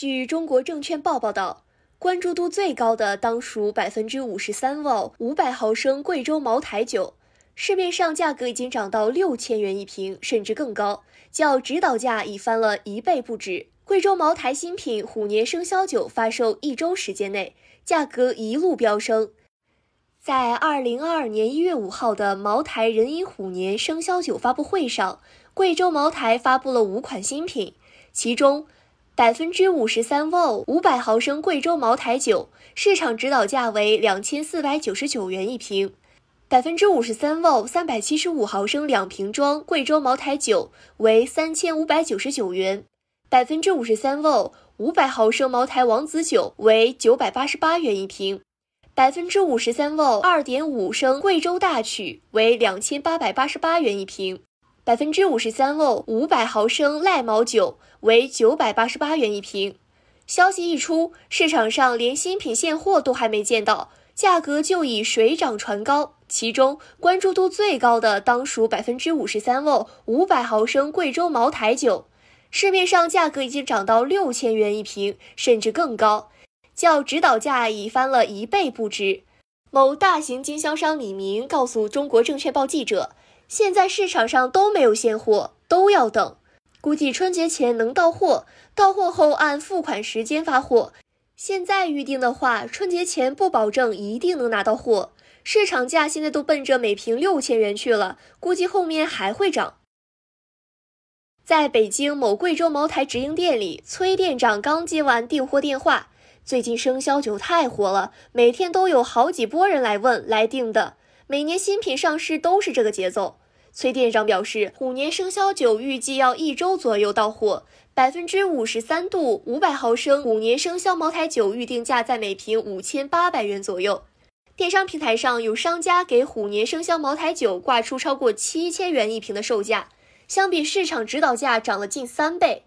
据中国证券报报道，关注度最高的当属百分之五十三窖五百毫升贵州茅台酒，市面上价格已经涨到六千元一瓶，甚至更高，较指导价已翻了一倍不止。贵州茅台新品虎年生肖酒发售一周时间内，价格一路飙升。在二零二二年一月五号的茅台壬寅虎年生肖酒发布会上，贵州茅台发布了五款新品，其中。百分之五十三 vol 五百毫升贵州茅台酒市场指导价为两千四百九十九元一瓶，百分之五十三 vol 三百七十五毫升两瓶装贵州茅台酒为三千五百九十九元，百分之五十三 vol 五百毫升茅台王子酒为九百八十八元一瓶，百分之五十三 vol 二点五升贵州大曲为两千八百八十八元一瓶。百分之五十三度五百毫升赖茅酒为九百八十八元一瓶。消息一出，市场上连新品现货都还没见到，价格就已水涨船高。其中关注度最高的当属百分之五十三度五百毫升贵州茅台酒，市面上价格已经涨到六千元一瓶，甚至更高，较指导价已翻了一倍不止。某大型经销商李明告诉中国证券报记者。现在市场上都没有现货，都要等，估计春节前能到货，到货后按付款时间发货。现在预定的话，春节前不保证一定能拿到货。市场价现在都奔着每瓶六千元去了，估计后面还会涨。在北京某贵州茅台直营店里，崔店长刚接完订货电话，最近生肖酒太火了，每天都有好几波人来问来订的。每年新品上市都是这个节奏。崔店长表示，虎年生肖酒预计要一周左右到货。百分之五十三度五百毫升虎年生肖茅台酒预定价在每瓶五千八百元左右。电商平台上有商家给虎年生肖茅台酒挂出超过七千元一瓶的售价，相比市场指导价涨了近三倍。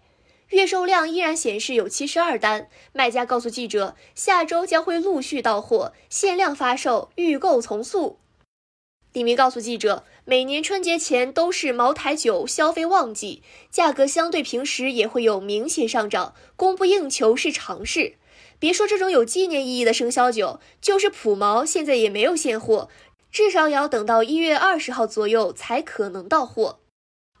月售量依然显示有七十二单。卖家告诉记者，下周将会陆续到货，限量发售，预购从速。李明告诉记者，每年春节前都是茅台酒消费旺季，价格相对平时也会有明显上涨，供不应求是常事。别说这种有纪念意义的生肖酒，就是普茅现在也没有现货，至少也要等到一月二十号左右才可能到货。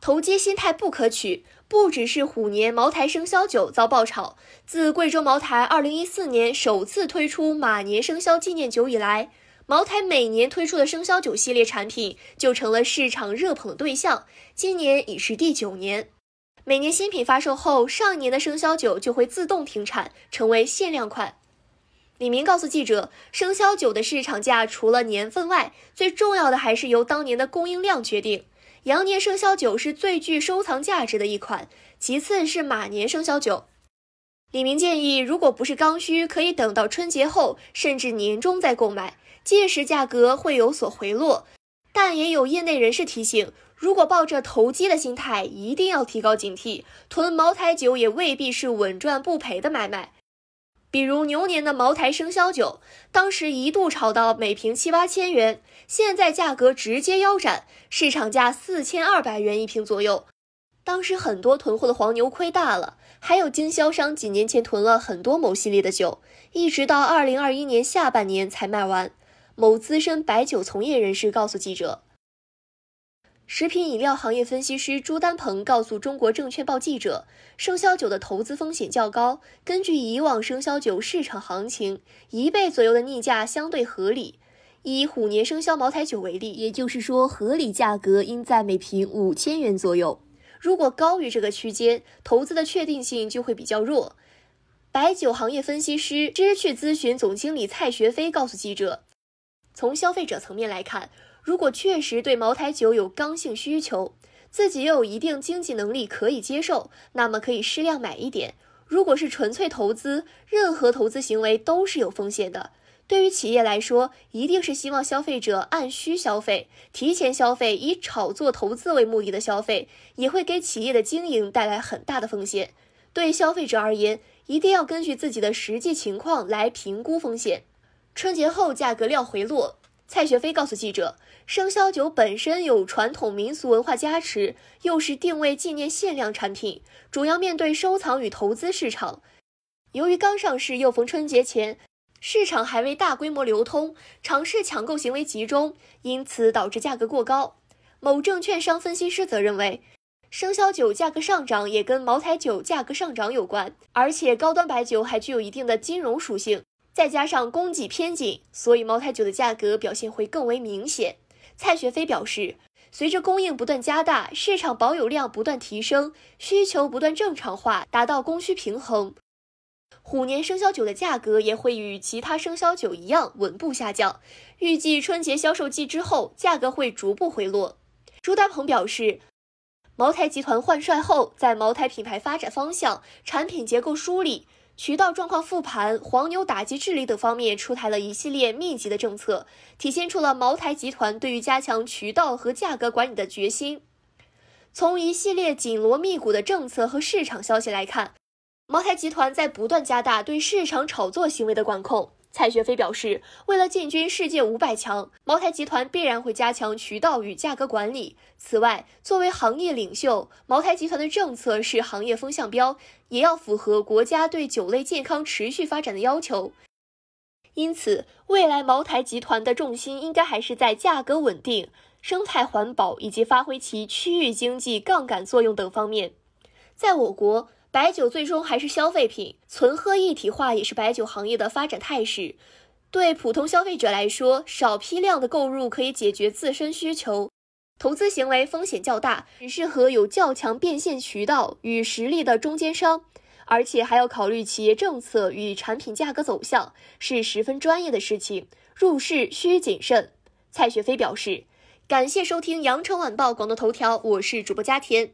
投机心态不可取，不只是虎年茅台生肖酒遭爆炒，自贵州茅台二零一四年首次推出马年生肖纪念酒以来。茅台每年推出的生肖酒系列产品就成了市场热捧的对象，今年已是第九年。每年新品发售后，上一年的生肖酒就会自动停产，成为限量款。李明告诉记者，生肖酒的市场价除了年份外，最重要的还是由当年的供应量决定。羊年生肖酒是最具收藏价值的一款，其次是马年生肖酒。李明建议，如果不是刚需，可以等到春节后，甚至年终再购买。届时价格会有所回落，但也有业内人士提醒，如果抱着投机的心态，一定要提高警惕。囤茅台酒也未必是稳赚不赔的买卖。比如牛年的茅台生肖酒，当时一度炒到每瓶七八千元，现在价格直接腰斩，市场价四千二百元一瓶左右。当时很多囤货的黄牛亏大了，还有经销商几年前囤了很多某系列的酒，一直到二零二一年下半年才卖完。某资深白酒从业人士告诉记者，食品饮料行业分析师朱丹鹏告诉中国证券报记者，生肖酒的投资风险较高。根据以往生肖酒市场行情，一倍左右的逆价相对合理。以虎年生肖茅台酒为例，也就是说，合理价格应在每瓶五千元左右。如果高于这个区间，投资的确定性就会比较弱。白酒行业分析师知趣咨询总经理蔡学飞告诉记者。从消费者层面来看，如果确实对茅台酒有刚性需求，自己又有一定经济能力可以接受，那么可以适量买一点。如果是纯粹投资，任何投资行为都是有风险的。对于企业来说，一定是希望消费者按需消费，提前消费，以炒作投资为目的的消费，也会给企业的经营带来很大的风险。对消费者而言，一定要根据自己的实际情况来评估风险。春节后价格料回落，蔡学飞告诉记者，生肖酒本身有传统民俗文化加持，又是定位纪念限量产品，主要面对收藏与投资市场，由于刚上市又逢春节前，市场还未大规模流通，尝试抢购行为集中，因此导致价格过高。某证券商分析师则认为，生肖酒价格上涨也跟茅台酒价格上涨有关，而且高端白酒还具有一定的金融属性，再加上供给偏紧，所以茅台酒的价格表现会更为明显。蔡学飞表示。随着供应不断加大，市场保有量不断提升，需求不断正常化，达到供需平衡，虎年生肖酒的价格也会与其他生肖酒一样稳步下降。预计春节销售季之后，价格会逐步回落。朱丹鹏表示，茅台集团换帅后，在茅台品牌发展方向、产品结构梳理。渠道状况复盘、黄牛打击治理等方面出台了一系列密集的政策，体现出了茅台集团对于加强渠道和价格管理的决心。从一系列紧锣密鼓的政策和市场消息来看，茅台集团在不断加大对市场炒作行为的管控。蔡学飞表示，为了进军世界五百强，茅台集团必然会加强渠道与价格管理。此外，作为行业领袖，茅台集团的政策是行业风向标，也要符合国家对酒类健康持续发展的要求。因此，未来茅台集团的重心应该还是在价格稳定、生态环保以及发挥其区域经济杠杆作用等方面。在我国。白酒最终还是消费品，存喝一体化也是白酒行业的发展态势。对普通消费者来说，少批量的购入可以解决自身需求，投资行为风险较大，只适合有较强变现渠道与实力的中间商，而且还要考虑企业政策与产品价格走向，是十分专业的事情，入市需谨慎。蔡雪飞表示，感谢收听羊城晚报广东头条，我是主播佳田。